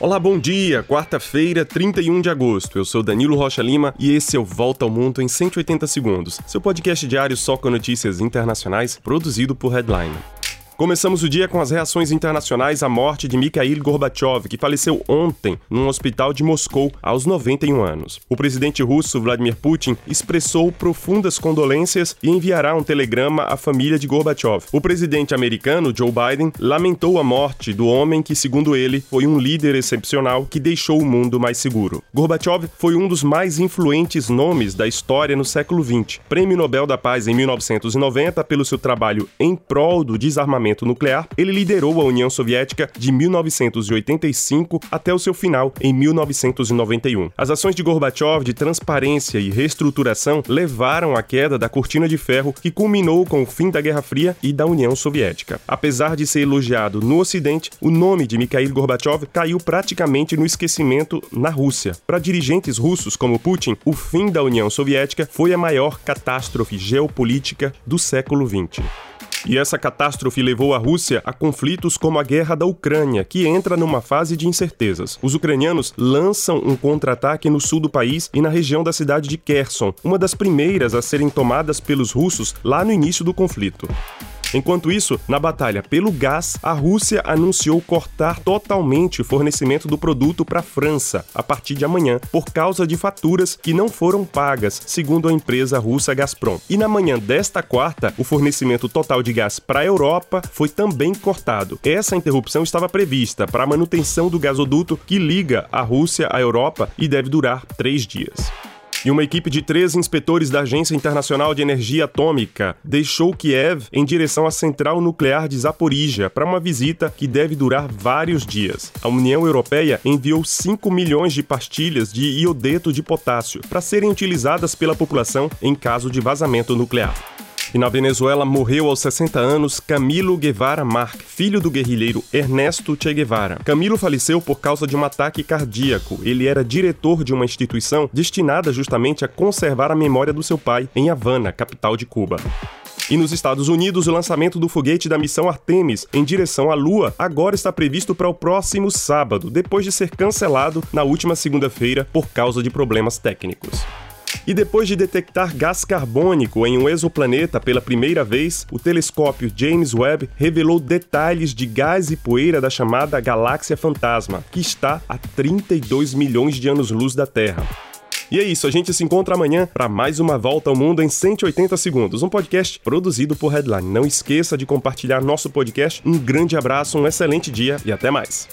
Olá, bom dia! Quarta-feira, 31 de agosto. Eu sou Danilo Rocha Lima e esse é o Volta ao Mundo em 180 Segundos, seu podcast diário só com notícias internacionais, produzido por Headline. Começamos o dia com as reações internacionais à morte de Mikhail Gorbachev, que faleceu ontem num hospital de Moscou aos 91 anos. O presidente russo Vladimir Putin expressou profundas condolências e enviará um telegrama à família de Gorbachev. O presidente americano Joe Biden lamentou a morte do homem que, segundo ele, foi um líder excepcional que deixou o mundo mais seguro. Gorbachev foi um dos mais influentes nomes da história no século XX. Prêmio Nobel da Paz em 1990 pelo seu trabalho em prol do desarmamento armamento nuclear, ele liderou a União Soviética de 1985 até o seu final em 1991. As ações de Gorbachev de transparência e reestruturação levaram à queda da cortina de ferro que culminou com o fim da Guerra Fria e da União Soviética. Apesar de ser elogiado no Ocidente, o nome de Mikhail Gorbachev caiu praticamente no esquecimento na Rússia. Para dirigentes russos como Putin, o fim da União Soviética foi a maior catástrofe geopolítica do século XX. E essa catástrofe levou a Rússia a conflitos como a guerra da Ucrânia, que entra numa fase de incertezas. Os ucranianos lançam um contra-ataque no sul do país e na região da cidade de Kherson, uma das primeiras a serem tomadas pelos russos lá no início do conflito. Enquanto isso, na batalha pelo gás, a Rússia anunciou cortar totalmente o fornecimento do produto para a França a partir de amanhã, por causa de faturas que não foram pagas, segundo a empresa russa Gazprom. E na manhã desta quarta, o fornecimento total de gás para a Europa foi também cortado. Essa interrupção estava prevista para a manutenção do gasoduto que liga a Rússia à Europa e deve durar três dias e uma equipe de três inspetores da Agência Internacional de Energia Atômica deixou Kiev em direção à central nuclear de Zaporizhia para uma visita que deve durar vários dias. A União Europeia enviou 5 milhões de pastilhas de iodeto de potássio para serem utilizadas pela população em caso de vazamento nuclear. E na Venezuela morreu aos 60 anos Camilo Guevara Marque, filho do guerrilheiro Ernesto Che Guevara. Camilo faleceu por causa de um ataque cardíaco. Ele era diretor de uma instituição destinada justamente a conservar a memória do seu pai em Havana, capital de Cuba. E nos Estados Unidos, o lançamento do foguete da missão Artemis em direção à Lua agora está previsto para o próximo sábado, depois de ser cancelado na última segunda-feira por causa de problemas técnicos. E depois de detectar gás carbônico em um exoplaneta pela primeira vez, o telescópio James Webb revelou detalhes de gás e poeira da chamada Galáxia Fantasma, que está a 32 milhões de anos-luz da Terra. E é isso, a gente se encontra amanhã para mais uma volta ao mundo em 180 segundos, um podcast produzido por Headline. Não esqueça de compartilhar nosso podcast. Um grande abraço, um excelente dia e até mais.